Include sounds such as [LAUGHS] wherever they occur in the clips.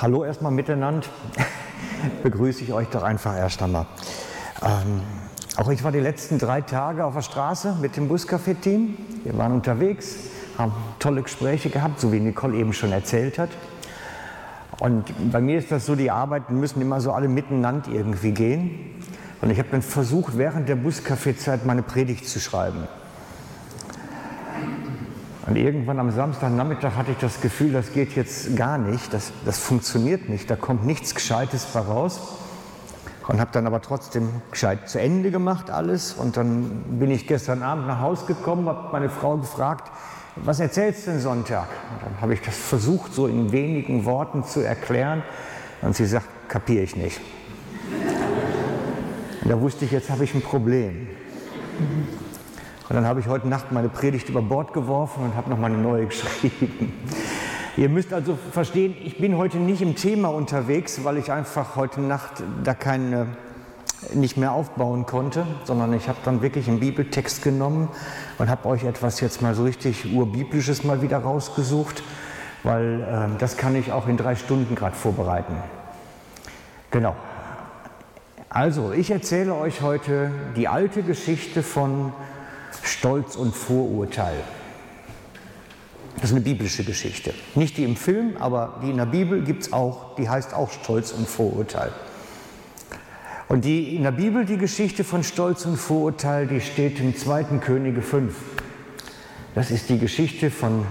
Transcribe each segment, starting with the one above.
Hallo erstmal miteinander. [LAUGHS] Begrüße ich euch doch einfach erst einmal. Ähm, auch ich war die letzten drei Tage auf der Straße mit dem Buscafé-Team. Wir waren unterwegs, haben tolle Gespräche gehabt, so wie Nicole eben schon erzählt hat. Und bei mir ist das so, die Arbeiten müssen immer so alle miteinander irgendwie gehen. Und ich habe dann versucht, während der Buscafé-Zeit meine Predigt zu schreiben. Und irgendwann am Samstagnachmittag hatte ich das Gefühl, das geht jetzt gar nicht, das, das funktioniert nicht, da kommt nichts Gescheites voraus. Und habe dann aber trotzdem gescheit zu Ende gemacht alles. Und dann bin ich gestern Abend nach Hause gekommen, habe meine Frau gefragt, was erzählst du denn Sonntag? Und dann habe ich das versucht, so in wenigen Worten zu erklären. Und sie sagt, kapiere ich nicht. Und da wusste ich, jetzt habe ich ein Problem. Und dann habe ich heute Nacht meine Predigt über Bord geworfen und habe noch mal eine neue [LAUGHS] geschrieben. Ihr müsst also verstehen, ich bin heute nicht im Thema unterwegs, weil ich einfach heute Nacht da keine nicht mehr aufbauen konnte, sondern ich habe dann wirklich einen Bibeltext genommen und habe euch etwas jetzt mal so richtig urbiblisches mal wieder rausgesucht, weil äh, das kann ich auch in drei Stunden gerade vorbereiten. Genau. Also, ich erzähle euch heute die alte Geschichte von Stolz und Vorurteil. Das ist eine biblische Geschichte. Nicht die im Film, aber die in der Bibel gibt es auch, die heißt auch Stolz und Vorurteil. Und die in der Bibel, die Geschichte von Stolz und Vorurteil, die steht im 2. Könige 5. Das ist die Geschichte von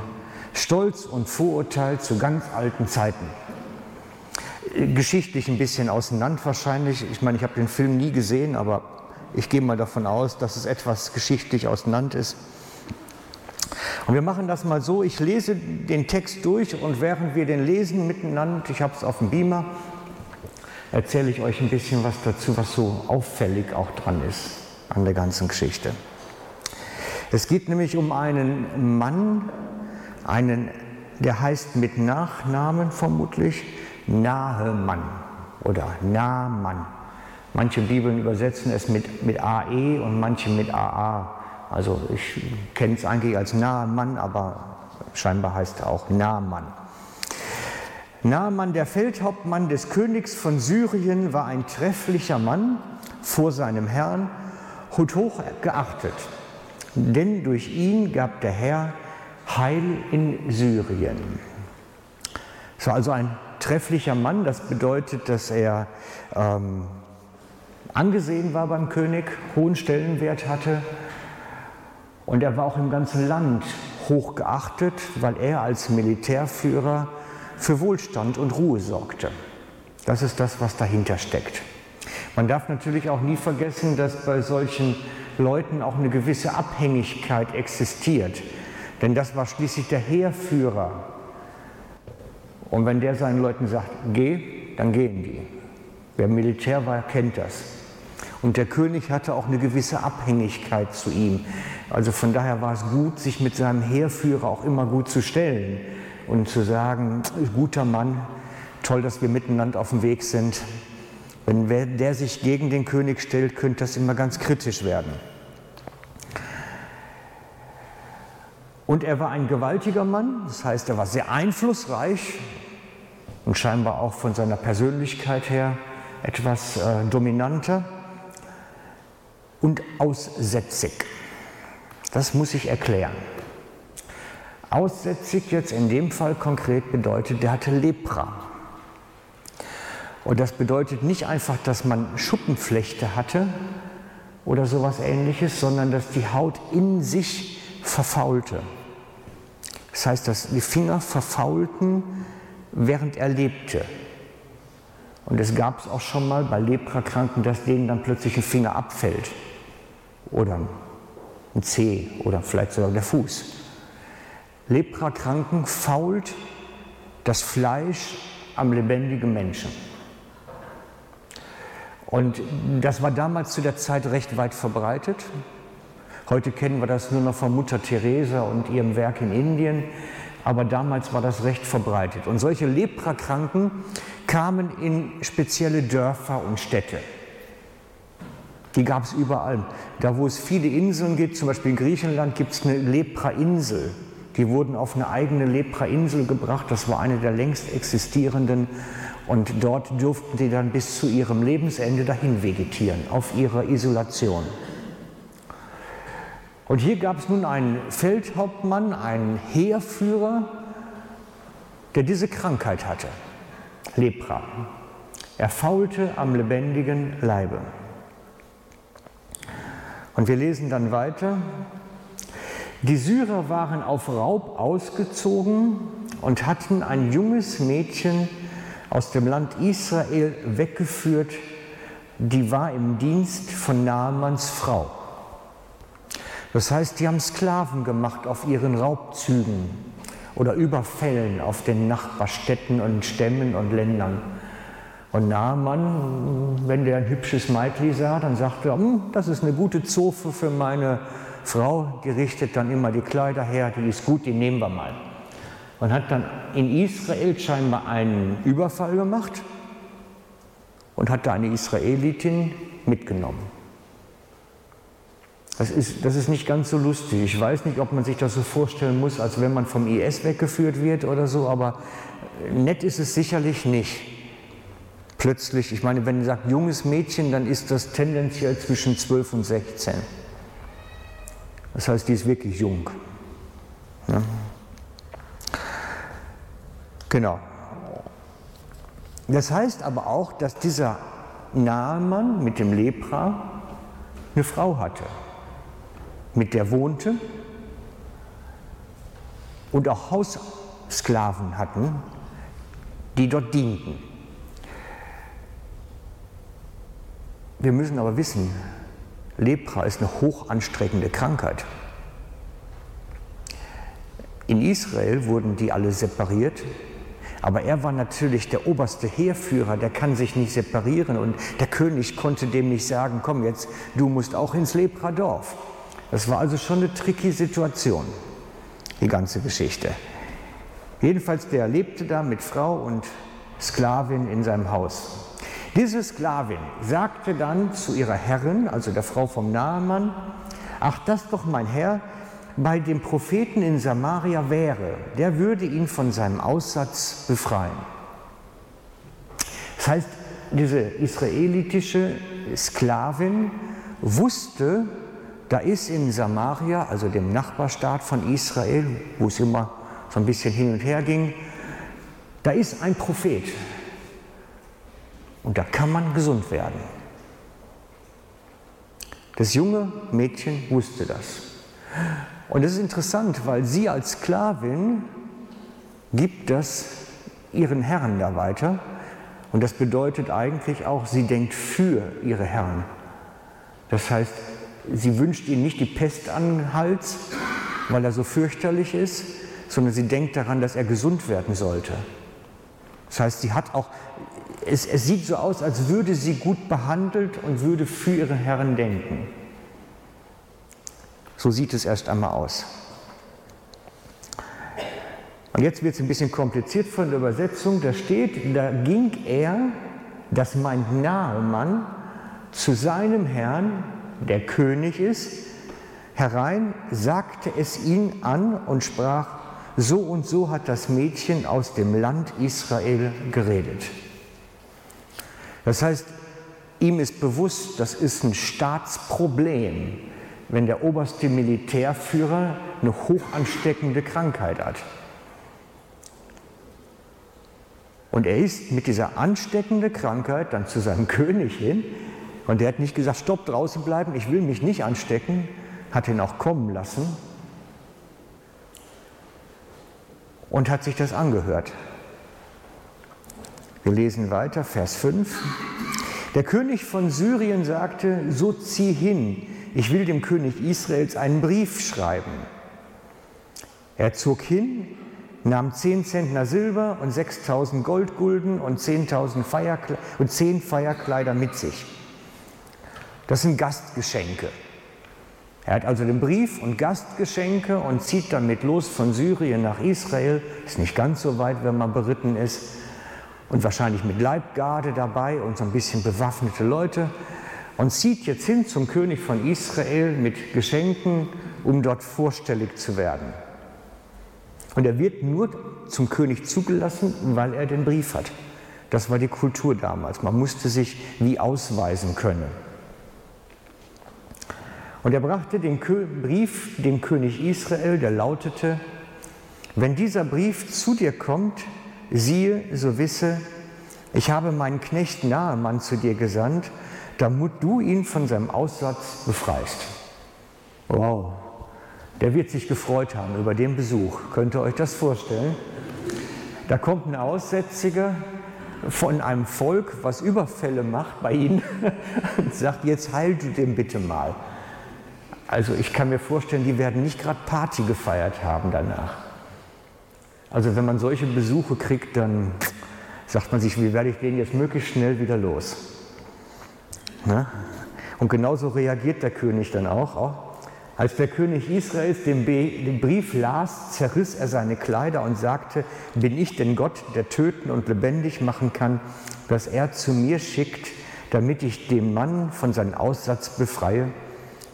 Stolz und Vorurteil zu ganz alten Zeiten. Geschichtlich ein bisschen auseinander wahrscheinlich. Ich meine, ich habe den Film nie gesehen, aber ich gehe mal davon aus, dass es etwas geschichtlich auseinander ist. Und wir machen das mal so, ich lese den Text durch und während wir den lesen miteinander, ich habe es auf dem Beamer, erzähle ich euch ein bisschen was dazu, was so auffällig auch dran ist an der ganzen Geschichte. Es geht nämlich um einen Mann, einen, der heißt mit Nachnamen vermutlich Nahemann oder Nahmann. Manche Bibeln übersetzen es mit, mit AE und manche mit AA. Also ich kenne es eigentlich als Nahmann, aber scheinbar heißt er auch Nahmann. Nahmann, der Feldhauptmann des Königs von Syrien, war ein trefflicher Mann vor seinem Herrn und hoch geachtet. Denn durch ihn gab der Herr Heil in Syrien. Es war also ein trefflicher Mann, das bedeutet, dass er ähm, angesehen war beim König, hohen Stellenwert hatte. Und er war auch im ganzen Land hoch geachtet, weil er als Militärführer für Wohlstand und Ruhe sorgte. Das ist das, was dahinter steckt. Man darf natürlich auch nie vergessen, dass bei solchen Leuten auch eine gewisse Abhängigkeit existiert. Denn das war schließlich der Heerführer. Und wenn der seinen Leuten sagt, geh, dann gehen die. Wer Militär war, kennt das. Und der König hatte auch eine gewisse Abhängigkeit zu ihm. Also von daher war es gut, sich mit seinem Heerführer auch immer gut zu stellen und zu sagen, guter Mann, toll, dass wir miteinander auf dem Weg sind. Wenn der sich gegen den König stellt, könnte das immer ganz kritisch werden. Und er war ein gewaltiger Mann, das heißt, er war sehr einflussreich und scheinbar auch von seiner Persönlichkeit her etwas äh, dominanter und aussätzig. Das muss ich erklären. Aussätzig jetzt in dem Fall konkret bedeutet, der hatte Lepra. Und das bedeutet nicht einfach, dass man Schuppenflechte hatte oder sowas ähnliches, sondern dass die Haut in sich verfaulte. Das heißt, dass die Finger verfaulten, während er lebte. Und es gab es auch schon mal bei Leprakranken, dass denen dann plötzlich ein Finger abfällt oder ein Zeh oder vielleicht sogar der Fuß. Leprakranken fault das Fleisch am lebendigen Menschen. Und das war damals zu der Zeit recht weit verbreitet. Heute kennen wir das nur noch von Mutter Teresa und ihrem Werk in Indien, aber damals war das recht verbreitet. Und solche Leprakranken kamen in spezielle Dörfer und Städte. Die gab es überall. Da, wo es viele Inseln gibt, zum Beispiel in Griechenland, gibt es eine Lepra-Insel. Die wurden auf eine eigene Lepra-Insel gebracht. Das war eine der längst existierenden. Und dort durften sie dann bis zu ihrem Lebensende dahin vegetieren, auf ihrer Isolation. Und hier gab es nun einen Feldhauptmann, einen Heerführer, der diese Krankheit hatte, Lepra. Er faulte am lebendigen Leibe. Und wir lesen dann weiter. Die Syrer waren auf Raub ausgezogen und hatten ein junges Mädchen aus dem Land Israel weggeführt, die war im Dienst von Naamanns Frau. Das heißt, die haben Sklaven gemacht auf ihren Raubzügen oder Überfällen auf den Nachbarstädten und Stämmen und Ländern. Und Naaman, wenn der ein hübsches Meitli sah, dann sagte er, hm, das ist eine gute Zofe für meine Frau, die richtet dann immer die Kleider her, die ist gut, die nehmen wir mal. Und hat dann in Israel scheinbar einen Überfall gemacht und hat da eine Israelitin mitgenommen. Das ist, das ist nicht ganz so lustig. Ich weiß nicht, ob man sich das so vorstellen muss, als wenn man vom IS weggeführt wird oder so, aber nett ist es sicherlich nicht. Plötzlich, ich meine, wenn ihr sagt junges Mädchen, dann ist das tendenziell zwischen 12 und 16. Das heißt, die ist wirklich jung. Ja. Genau. Das heißt aber auch, dass dieser Naaman mit dem Lepra eine Frau hatte mit der wohnte und auch Haussklaven hatten, die dort dienten. Wir müssen aber wissen, Lepra ist eine hochanstrengende Krankheit. In Israel wurden die alle separiert, aber er war natürlich der oberste Heerführer, der kann sich nicht separieren und der König konnte dem nicht sagen, komm jetzt, du musst auch ins Lepra-Dorf. Das war also schon eine tricky Situation, die ganze Geschichte. Jedenfalls, der lebte da mit Frau und Sklavin in seinem Haus. Diese Sklavin sagte dann zu ihrer Herrin, also der Frau vom Nahemann, ach, das doch mein Herr bei dem Propheten in Samaria wäre, der würde ihn von seinem Aussatz befreien. Das heißt, diese israelitische Sklavin wusste, da ist in Samaria, also dem Nachbarstaat von Israel, wo es immer so ein bisschen hin und her ging, da ist ein Prophet. Und da kann man gesund werden. Das junge Mädchen wusste das. Und das ist interessant, weil sie als Sklavin gibt das ihren Herren da weiter. Und das bedeutet eigentlich auch, sie denkt für ihre Herren. Das heißt, sie wünscht ihnen nicht die Pest an den Hals, weil er so fürchterlich ist, sondern sie denkt daran, dass er gesund werden sollte. Das heißt, sie hat auch, es, es sieht so aus, als würde sie gut behandelt und würde für ihre Herren denken. So sieht es erst einmal aus. Und jetzt wird es ein bisschen kompliziert von der Übersetzung. Da steht, da ging er, das meint Nahemann, zu seinem Herrn der König ist, herein, sagte es ihn an und sprach, so und so hat das Mädchen aus dem Land Israel geredet. Das heißt, ihm ist bewusst, das ist ein Staatsproblem, wenn der oberste Militärführer eine hochansteckende Krankheit hat. Und er ist mit dieser ansteckenden Krankheit dann zu seinem [LAUGHS] König hin und der hat nicht gesagt, stopp, draußen bleiben, ich will mich nicht anstecken, hat ihn auch kommen lassen und hat sich das angehört. Wir lesen weiter, Vers 5. Der König von Syrien sagte, so zieh hin, ich will dem König Israels einen Brief schreiben. Er zog hin, nahm zehn Zentner Silber und 6000 Goldgulden und 10.000 Feierkle und zehn Feierkleider mit sich. Das sind Gastgeschenke. Er hat also den Brief und Gastgeschenke und zieht damit los von Syrien nach Israel. Ist nicht ganz so weit, wenn man beritten ist. Und wahrscheinlich mit Leibgarde dabei und so ein bisschen bewaffnete Leute. Und zieht jetzt hin zum König von Israel mit Geschenken, um dort vorstellig zu werden. Und er wird nur zum König zugelassen, weil er den Brief hat. Das war die Kultur damals. Man musste sich wie ausweisen können. Und er brachte den Brief dem König Israel, der lautete, wenn dieser Brief zu dir kommt, siehe, so wisse, ich habe meinen Knecht Nahemann zu dir gesandt, damit du ihn von seinem Aussatz befreist. Wow, der wird sich gefreut haben über den Besuch. Könnt ihr euch das vorstellen? Da kommt ein Aussätziger von einem Volk, was Überfälle macht bei ihnen [LAUGHS] und sagt, jetzt heil du den bitte mal. Also ich kann mir vorstellen, die werden nicht gerade Party gefeiert haben danach. Also wenn man solche Besuche kriegt, dann sagt man sich, wie werde ich den jetzt möglichst schnell wieder los? Na? Und genauso reagiert der König dann auch. auch. Als der König Israels den, den Brief las, zerriss er seine Kleider und sagte, bin ich denn Gott, der töten und lebendig machen kann, dass er zu mir schickt, damit ich den Mann von seinem Aussatz befreie?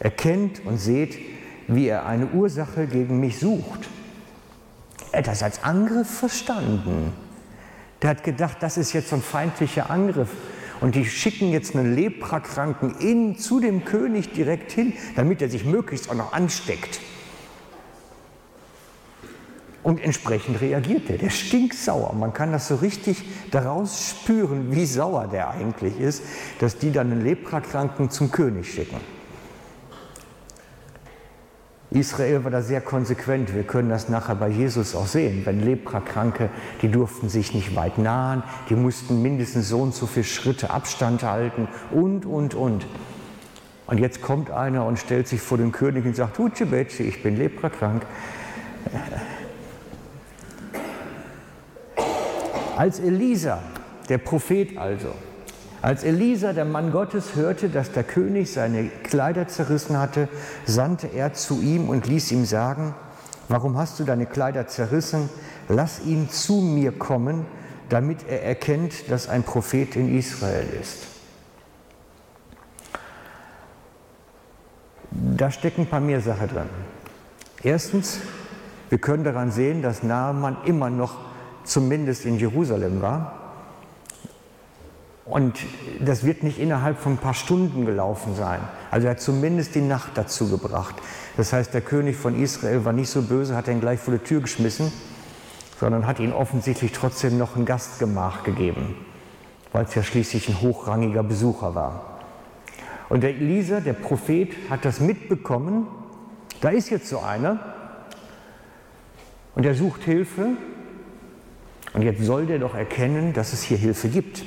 Erkennt und seht, wie er eine Ursache gegen mich sucht. Er hat das als Angriff verstanden. Der hat gedacht, das ist jetzt so ein feindlicher Angriff. Und die schicken jetzt einen Leprakranken in, zu dem König direkt hin, damit er sich möglichst auch noch ansteckt. Und entsprechend reagiert er. Der stinksauer. Man kann das so richtig daraus spüren, wie sauer der eigentlich ist, dass die dann einen Leprakranken zum König schicken. Israel war da sehr konsequent. Wir können das nachher bei Jesus auch sehen. Wenn Leprakranke, die durften sich nicht weit nahen, die mussten mindestens so und so viele Schritte Abstand halten und, und, und. Und jetzt kommt einer und stellt sich vor den König und sagt, Hutschebetschi, ich bin leprakrank. Als Elisa, der Prophet also, als Elisa, der Mann Gottes, hörte, dass der König seine Kleider zerrissen hatte, sandte er zu ihm und ließ ihm sagen, warum hast du deine Kleider zerrissen? Lass ihn zu mir kommen, damit er erkennt, dass ein Prophet in Israel ist. Da stecken ein paar mehr Sachen drin. Erstens, wir können daran sehen, dass Naaman immer noch zumindest in Jerusalem war und das wird nicht innerhalb von ein paar Stunden gelaufen sein. Also er hat zumindest die Nacht dazu gebracht. Das heißt, der König von Israel war nicht so böse, hat ihn gleich vor die Tür geschmissen, sondern hat ihm offensichtlich trotzdem noch ein Gastgemach gegeben, weil es ja schließlich ein hochrangiger Besucher war. Und der Elisa, der Prophet, hat das mitbekommen. Da ist jetzt so einer und er sucht Hilfe. Und jetzt soll der doch erkennen, dass es hier Hilfe gibt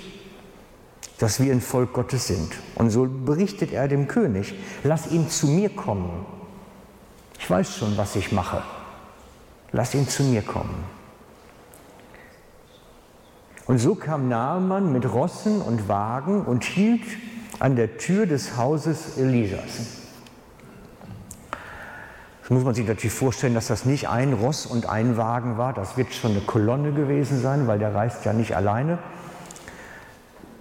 dass wir ein Volk Gottes sind. Und so berichtet er dem König, lass ihn zu mir kommen. Ich weiß schon, was ich mache. Lass ihn zu mir kommen. Und so kam Naaman mit Rossen und Wagen und hielt an der Tür des Hauses Elisas. Das muss man sich natürlich vorstellen, dass das nicht ein Ross und ein Wagen war. Das wird schon eine Kolonne gewesen sein, weil der reist ja nicht alleine.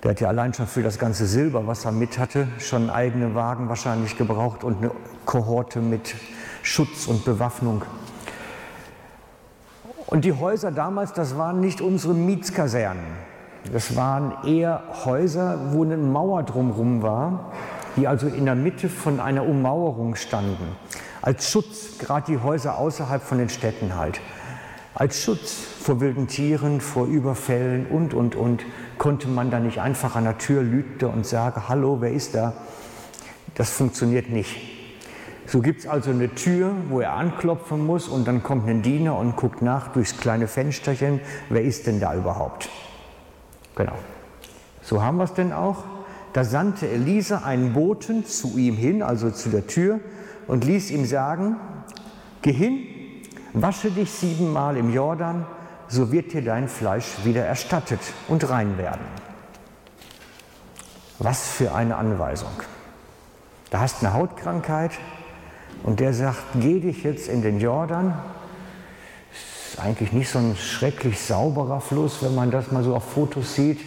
Der hat ja allein schon für das ganze Silber, was er mit hatte, schon einen eigenen Wagen wahrscheinlich gebraucht und eine Kohorte mit Schutz und Bewaffnung. Und die Häuser damals, das waren nicht unsere Mietskasernen. Das waren eher Häuser, wo eine Mauer drumherum war, die also in der Mitte von einer Ummauerung standen. Als Schutz, gerade die Häuser außerhalb von den Städten halt. Als Schutz vor wilden Tieren, vor Überfällen und, und, und konnte man da nicht einfach an der Tür lüten und sagen, hallo, wer ist da? Das funktioniert nicht. So gibt es also eine Tür, wo er anklopfen muss und dann kommt ein Diener und guckt nach durchs kleine Fensterchen, wer ist denn da überhaupt? Genau. So haben wir es denn auch. Da sandte Elisa einen Boten zu ihm hin, also zu der Tür, und ließ ihm sagen, geh hin, wasche dich siebenmal im Jordan so wird dir dein Fleisch wieder erstattet und rein werden. Was für eine Anweisung. Da hast eine Hautkrankheit und der sagt, geh dich jetzt in den Jordan. Ist eigentlich nicht so ein schrecklich sauberer Fluss, wenn man das mal so auf Fotos sieht.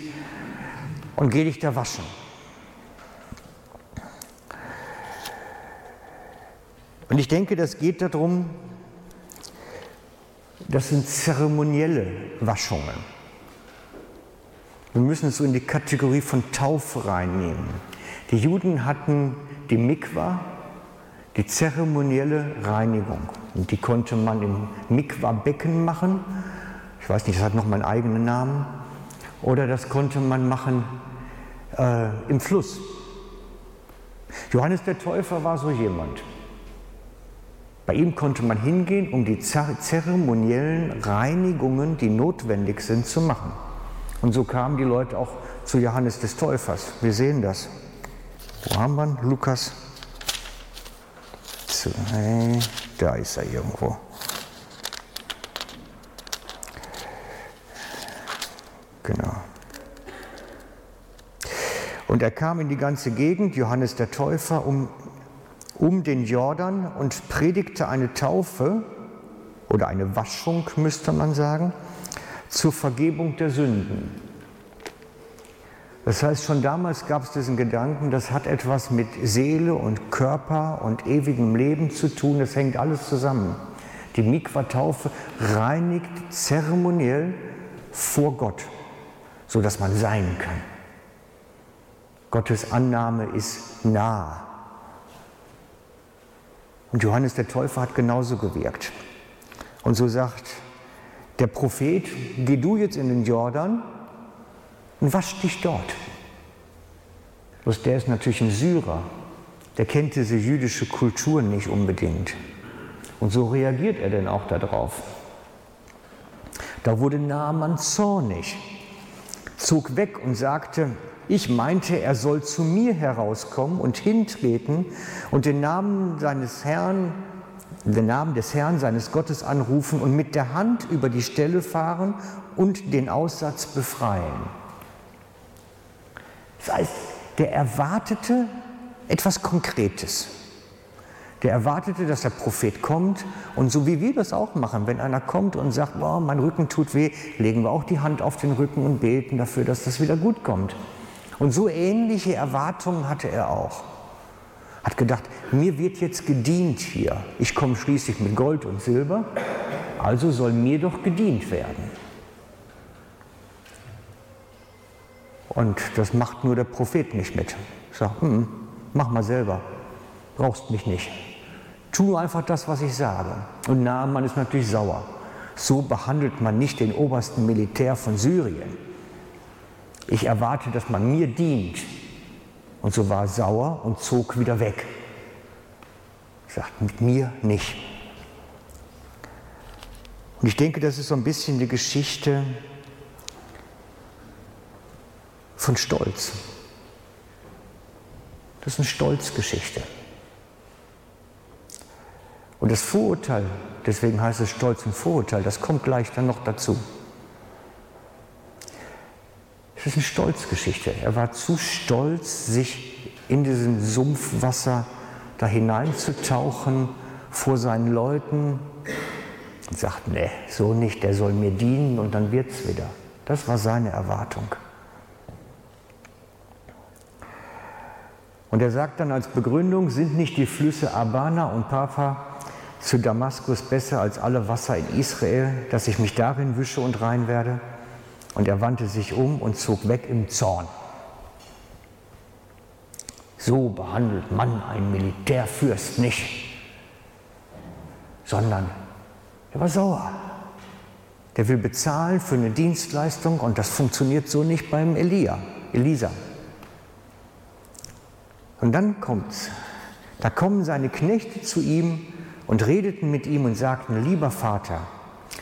Und geh dich da waschen. Und ich denke, das geht darum, das sind zeremonielle Waschungen. Wir müssen es so in die Kategorie von Taufe reinnehmen. Die Juden hatten die Mikwa, die zeremonielle Reinigung. Und die konnte man im Mikwa-Becken machen. Ich weiß nicht, das hat noch mal einen eigenen Namen. Oder das konnte man machen äh, im Fluss. Johannes der Täufer war so jemand. Bei ihm konnte man hingehen, um die zeremoniellen Reinigungen, die notwendig sind, zu machen. Und so kamen die Leute auch zu Johannes des Täufers. Wir sehen das. Wo haben wir ihn? Lukas? Zwei. Da ist er irgendwo. Genau. Und er kam in die ganze Gegend, Johannes der Täufer, um um den Jordan und predigte eine Taufe oder eine Waschung, müsste man sagen, zur Vergebung der Sünden. Das heißt, schon damals gab es diesen Gedanken, das hat etwas mit Seele und Körper und ewigem Leben zu tun, das hängt alles zusammen. Die Mikwa-Taufe reinigt zeremoniell vor Gott, sodass man sein kann. Gottes Annahme ist nah. Und Johannes der Täufer hat genauso gewirkt. Und so sagt der Prophet, geh du jetzt in den Jordan und wasch dich dort. Bloß der ist natürlich ein Syrer, der kennt diese jüdische Kultur nicht unbedingt. Und so reagiert er denn auch darauf. Da wurde Naaman zornig, zog weg und sagte, ich meinte, er soll zu mir herauskommen und hintreten und den Namen seines Herrn, den Namen des Herrn, seines Gottes anrufen und mit der Hand über die Stelle fahren und den Aussatz befreien. Das heißt, der erwartete etwas Konkretes. Der erwartete, dass der Prophet kommt und so wie wir das auch machen, wenn einer kommt und sagt, oh, mein Rücken tut weh, legen wir auch die Hand auf den Rücken und beten dafür, dass das wieder gut kommt. Und so ähnliche Erwartungen hatte er auch. Hat gedacht, mir wird jetzt gedient hier. Ich komme schließlich mit Gold und Silber, also soll mir doch gedient werden. Und das macht nur der Prophet nicht mit. Sagt, mm, mach mal selber, brauchst mich nicht. Tu einfach das, was ich sage. Und Naaman ist natürlich sauer. So behandelt man nicht den obersten Militär von Syrien. Ich erwarte, dass man mir dient. Und so war er sauer und zog wieder weg. Sagt, mit mir nicht. Und ich denke, das ist so ein bisschen die Geschichte von Stolz. Das ist eine Stolzgeschichte. Und das Vorurteil, deswegen heißt es Stolz und Vorurteil, das kommt gleich dann noch dazu. Es ist eine Stolzgeschichte. Er war zu stolz, sich in diesem Sumpfwasser da hineinzutauchen vor seinen Leuten und sagt, nee, so nicht, der soll mir dienen und dann wird's wieder. Das war seine Erwartung. Und er sagt dann als Begründung, sind nicht die Flüsse Abana und Papa zu Damaskus besser als alle Wasser in Israel, dass ich mich darin wische und rein werde? Und er wandte sich um und zog weg im Zorn. So behandelt man einen Militärfürst nicht, sondern er war sauer. Der will bezahlen für eine Dienstleistung und das funktioniert so nicht beim Elia, Elisa. Und dann kommt's. Da kommen seine Knechte zu ihm und redeten mit ihm und sagten, lieber Vater,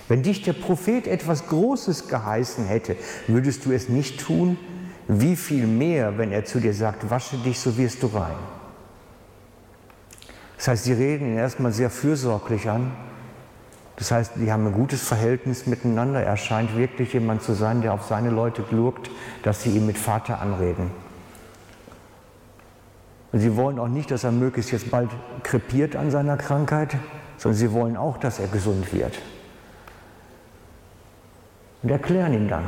wenn dich der Prophet etwas Großes geheißen hätte, würdest du es nicht tun? Wie viel mehr, wenn er zu dir sagt, wasche dich, so wirst du rein. Das heißt, sie reden ihn erstmal sehr fürsorglich an. Das heißt, die haben ein gutes Verhältnis miteinander. Er scheint wirklich jemand zu sein, der auf seine Leute gluckt, dass sie ihn mit Vater anreden. Und sie wollen auch nicht, dass er möglichst jetzt bald krepiert an seiner Krankheit, sondern sie wollen auch, dass er gesund wird. Und erklären ihm dann,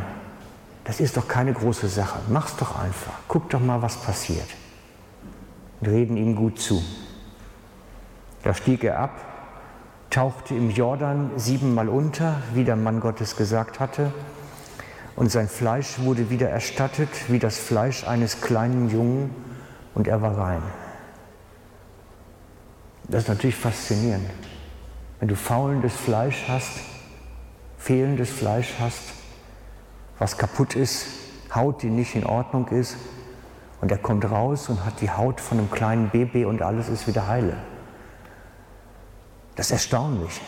das ist doch keine große Sache, mach's doch einfach, guck doch mal, was passiert. Und reden ihm gut zu. Da stieg er ab tauchte im Jordan siebenmal unter, wie der Mann Gottes gesagt hatte, und sein Fleisch wurde wieder erstattet wie das Fleisch eines kleinen Jungen, und er war rein. Das ist natürlich faszinierend. Wenn du faulendes Fleisch hast, fehlendes Fleisch hast, was kaputt ist, Haut, die nicht in Ordnung ist, und er kommt raus und hat die Haut von einem kleinen Baby und alles ist wieder heile. Das ist erstaunlich.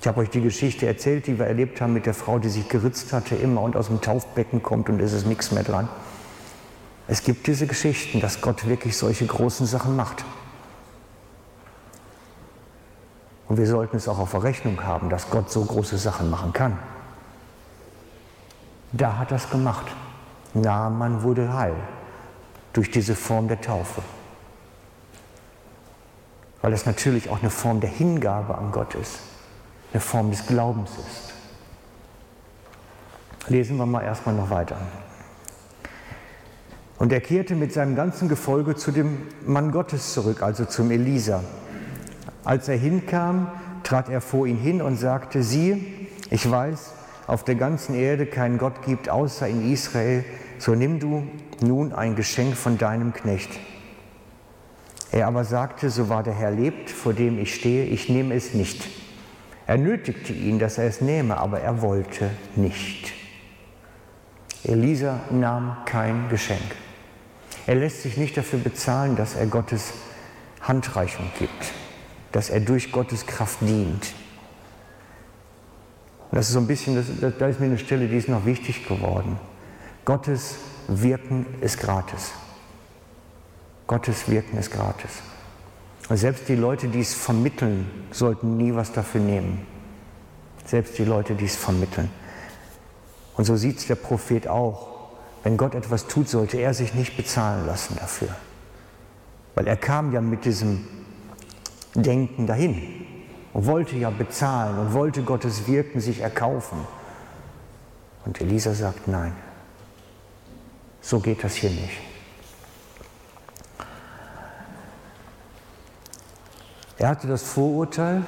Ich habe euch die Geschichte erzählt, die wir erlebt haben mit der Frau, die sich geritzt hatte immer und aus dem Taufbecken kommt und es ist nichts mehr dran. Es gibt diese Geschichten, dass Gott wirklich solche großen Sachen macht. Und wir sollten es auch auf der Rechnung haben, dass Gott so große Sachen machen kann. Da hat er es gemacht. Naaman wurde heil durch diese Form der Taufe. Weil es natürlich auch eine Form der Hingabe an Gott ist, eine Form des Glaubens ist. Lesen wir mal erstmal noch weiter. Und er kehrte mit seinem ganzen Gefolge zu dem Mann Gottes zurück, also zum Elisa. Als er hinkam, trat er vor ihn hin und sagte, siehe, ich weiß, auf der ganzen Erde keinen Gott gibt außer in Israel, so nimm du nun ein Geschenk von deinem Knecht. Er aber sagte, so wahr der Herr lebt, vor dem ich stehe, ich nehme es nicht. Er nötigte ihn, dass er es nehme, aber er wollte nicht. Elisa nahm kein Geschenk. Er lässt sich nicht dafür bezahlen, dass er Gottes Handreichung gibt, dass er durch Gottes Kraft dient. Das ist so ein bisschen, das, da ist mir eine Stelle, die ist noch wichtig geworden. Gottes Wirken ist gratis. Gottes Wirken ist gratis. Und selbst die Leute, die es vermitteln, sollten nie was dafür nehmen. Selbst die Leute, die es vermitteln. Und so sieht es der Prophet auch. Wenn Gott etwas tut, sollte er sich nicht bezahlen lassen dafür. Weil er kam ja mit diesem Denken dahin und wollte ja bezahlen und wollte Gottes Wirken sich erkaufen. Und Elisa sagt, nein, so geht das hier nicht. Er hatte das Vorurteil,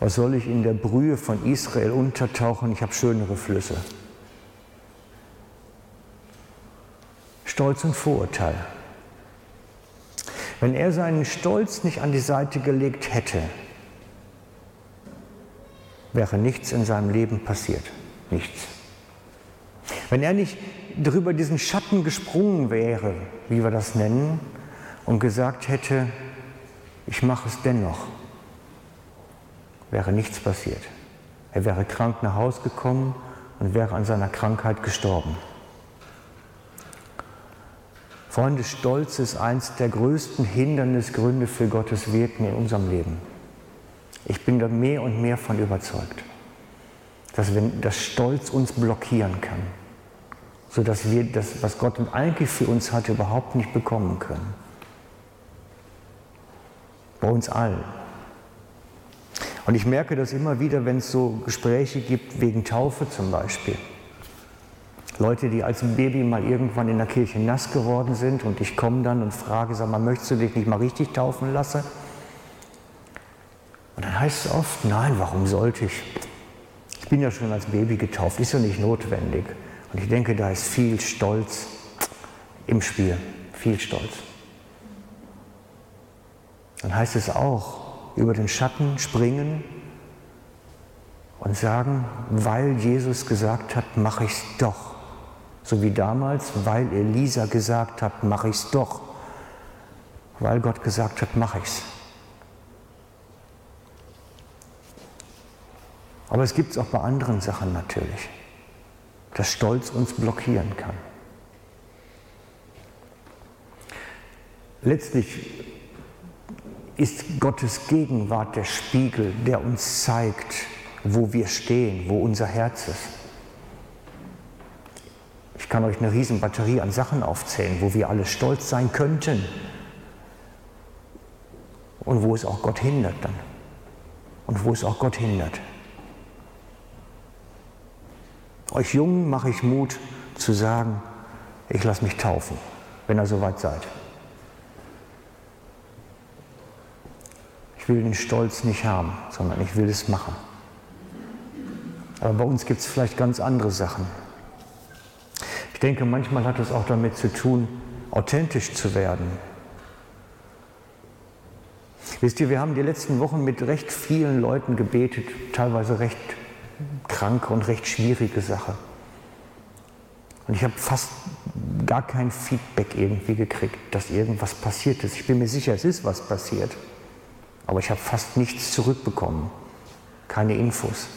was soll ich in der Brühe von Israel untertauchen, ich habe schönere Flüsse. Stolz und Vorurteil. Wenn er seinen Stolz nicht an die Seite gelegt hätte, wäre nichts in seinem Leben passiert. Nichts. Wenn er nicht drüber diesen Schatten gesprungen wäre, wie wir das nennen, und gesagt hätte, ich mache es dennoch, wäre nichts passiert. Er wäre krank nach Hause gekommen und wäre an seiner Krankheit gestorben. Freunde, Stolz ist eins der größten Hindernisgründe für Gottes Wirken in unserem Leben. Ich bin da mehr und mehr von überzeugt, dass wenn das Stolz uns blockieren kann, sodass wir das, was Gott eigentlich für uns hat, überhaupt nicht bekommen können. Bei uns allen. Und ich merke das immer wieder, wenn es so Gespräche gibt, wegen Taufe zum Beispiel. Leute, die als Baby mal irgendwann in der Kirche nass geworden sind und ich komme dann und frage, sag mal, möchtest du dich nicht mal richtig taufen lassen? Und dann heißt es oft, nein, warum sollte ich? Ich bin ja schon als Baby getauft, ist ja nicht notwendig. Und ich denke, da ist viel Stolz im Spiel, viel Stolz. Dann heißt es auch, über den Schatten springen und sagen, weil Jesus gesagt hat, mache ich es doch. So wie damals, weil Elisa gesagt hat, mache ich es doch. Weil Gott gesagt hat, mache ich es. Aber es gibt es auch bei anderen Sachen natürlich, dass Stolz uns blockieren kann. Letztlich ist Gottes Gegenwart der Spiegel, der uns zeigt, wo wir stehen, wo unser Herz ist. Ich kann euch eine riesen Batterie an Sachen aufzählen, wo wir alle stolz sein könnten und wo es auch Gott hindert dann und wo es auch Gott hindert. Euch Jungen mache ich Mut zu sagen, ich lasse mich taufen, wenn ihr soweit seid. Ich will den Stolz nicht haben, sondern ich will es machen. Aber bei uns gibt es vielleicht ganz andere Sachen. Ich denke, manchmal hat es auch damit zu tun, authentisch zu werden. Wisst ihr, wir haben die letzten Wochen mit recht vielen Leuten gebetet, teilweise recht kranke und recht schwierige Sache. Und ich habe fast gar kein Feedback irgendwie gekriegt, dass irgendwas passiert ist. Ich bin mir sicher, es ist was passiert. Aber ich habe fast nichts zurückbekommen. Keine Infos.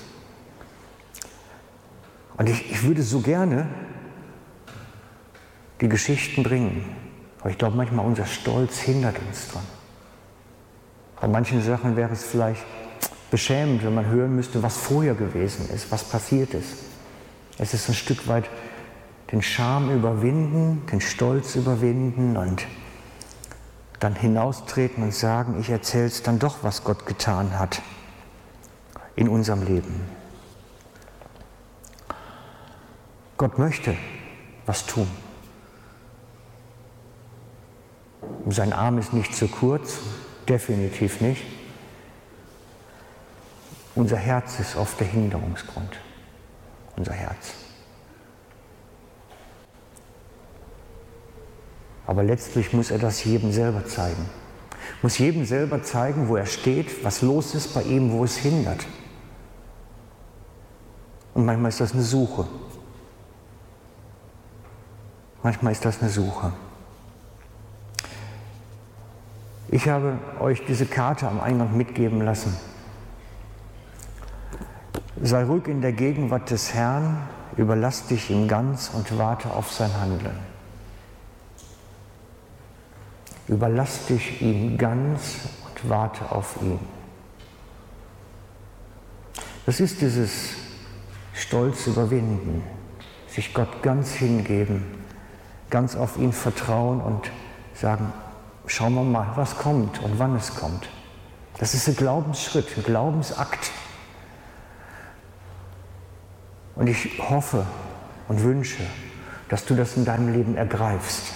Und ich, ich würde so gerne die Geschichten bringen. Aber ich glaube, manchmal unser Stolz hindert uns dran. Bei manchen Sachen wäre es vielleicht beschämend, wenn man hören müsste, was vorher gewesen ist, was passiert ist. Es ist ein Stück weit den Scham überwinden, den Stolz überwinden und dann hinaustreten und sagen, ich erzähle es dann doch, was Gott getan hat in unserem Leben. Gott möchte was tun. Sein Arm ist nicht zu kurz, definitiv nicht. Unser Herz ist oft der Hinderungsgrund. Unser Herz. Aber letztlich muss er das jedem selber zeigen. Muss jedem selber zeigen, wo er steht, was los ist bei ihm, wo es hindert. Und manchmal ist das eine Suche. Manchmal ist das eine Suche. Ich habe euch diese Karte am Eingang mitgeben lassen. Sei ruhig in der Gegenwart des Herrn, überlass dich ihm ganz und warte auf sein Handeln. Überlass dich ihm ganz und warte auf ihn. Das ist dieses Stolz überwinden, sich Gott ganz hingeben, ganz auf ihn vertrauen und sagen, schauen wir mal, was kommt und wann es kommt. Das ist ein Glaubensschritt, ein Glaubensakt. Und ich hoffe und wünsche, dass du das in deinem Leben ergreifst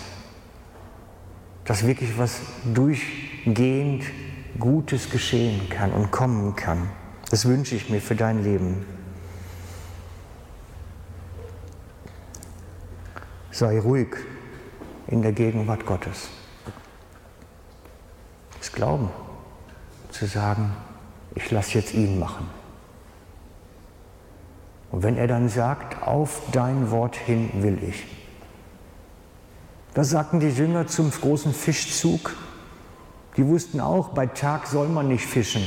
dass wirklich was durchgehend Gutes geschehen kann und kommen kann. Das wünsche ich mir für dein Leben. Sei ruhig in der Gegenwart Gottes. Glauben, zu sagen, ich lasse jetzt ihn machen. Und wenn er dann sagt, auf dein Wort hin will ich, das sagten die Jünger zum großen Fischzug. Die wussten auch, bei Tag soll man nicht fischen.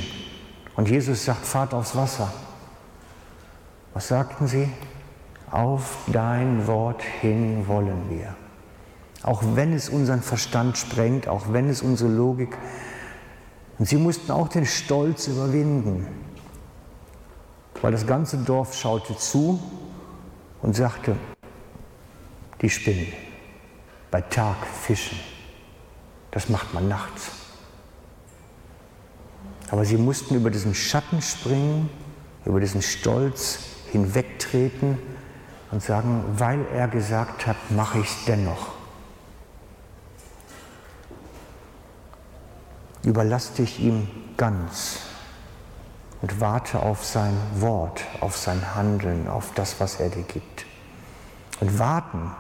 Und Jesus sagt, fahrt aufs Wasser. Was sagten sie? Auf dein Wort hin wollen wir. Auch wenn es unseren Verstand sprengt, auch wenn es unsere Logik. Und sie mussten auch den Stolz überwinden, weil das ganze Dorf schaute zu und sagte, die spinnen bei Tag fischen. Das macht man nachts. Aber sie mussten über diesen Schatten springen, über diesen Stolz hinwegtreten und sagen, weil er gesagt hat, mache ich es dennoch. Überlass dich ihm ganz und warte auf sein Wort, auf sein Handeln, auf das, was er dir gibt. Und warten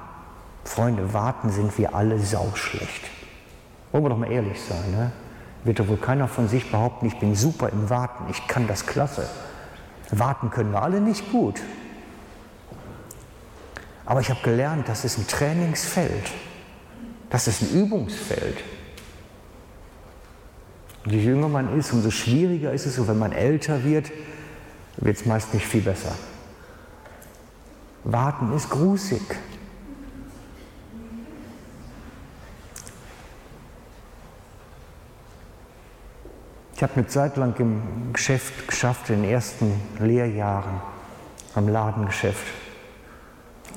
Freunde, warten sind wir alle sauschlecht. Wollen wir doch mal ehrlich sein. Ne? Wird doch wohl keiner von sich behaupten, ich bin super im Warten, ich kann das klasse. Warten können wir alle nicht gut. Aber ich habe gelernt, das ist ein Trainingsfeld. Das ist ein Übungsfeld. Und je jünger man ist, umso schwieriger ist es. Und wenn man älter wird, wird es meist nicht viel besser. Warten ist grusig. Ich habe eine Zeit lang im Geschäft geschafft, in den ersten Lehrjahren, am Ladengeschäft.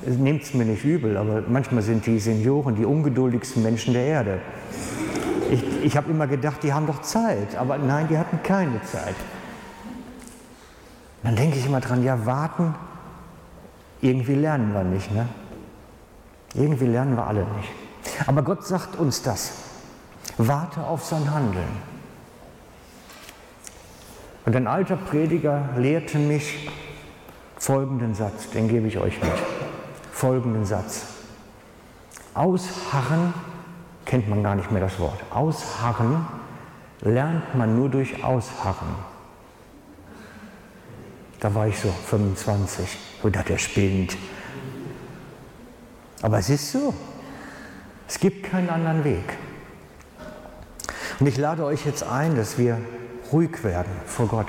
Nehmt es mir nicht übel, aber manchmal sind die Senioren die ungeduldigsten Menschen der Erde. Ich, ich habe immer gedacht, die haben doch Zeit, aber nein, die hatten keine Zeit. Dann denke ich immer dran, ja, warten, irgendwie lernen wir nicht. Ne? Irgendwie lernen wir alle nicht. Aber Gott sagt uns das. Warte auf sein Handeln. Und ein alter Prediger lehrte mich folgenden Satz, den gebe ich euch mit. Folgenden Satz. Ausharren, kennt man gar nicht mehr das Wort, ausharren lernt man nur durch Ausharren. Da war ich so 25 und dachte, er spinnt. Aber es ist so. Es gibt keinen anderen Weg. Und ich lade euch jetzt ein, dass wir ruhig werden vor Gott.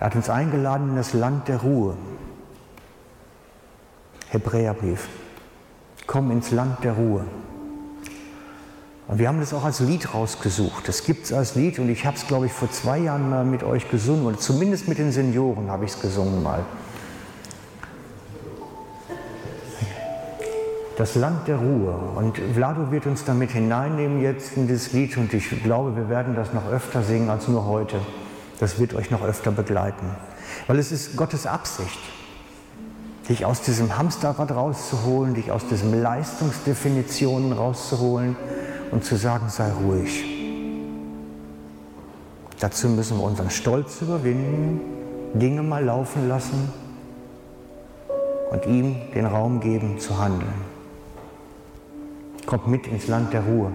Er hat uns eingeladen in das Land der Ruhe. Hebräerbrief. Komm ins Land der Ruhe. Und wir haben das auch als Lied rausgesucht. Das gibt es als Lied und ich habe es, glaube ich, vor zwei Jahren mal mit euch gesungen oder zumindest mit den Senioren habe ich es gesungen mal. Das Land der Ruhe. Und Vlado wird uns damit hineinnehmen jetzt in das Lied und ich glaube, wir werden das noch öfter singen als nur heute. Das wird euch noch öfter begleiten. Weil es ist Gottes Absicht, dich aus diesem Hamsterrad rauszuholen, dich aus diesen Leistungsdefinitionen rauszuholen und zu sagen, sei ruhig. Dazu müssen wir unseren Stolz überwinden, Dinge mal laufen lassen und ihm den Raum geben zu handeln. Kommt mit ins Land der Ruhe.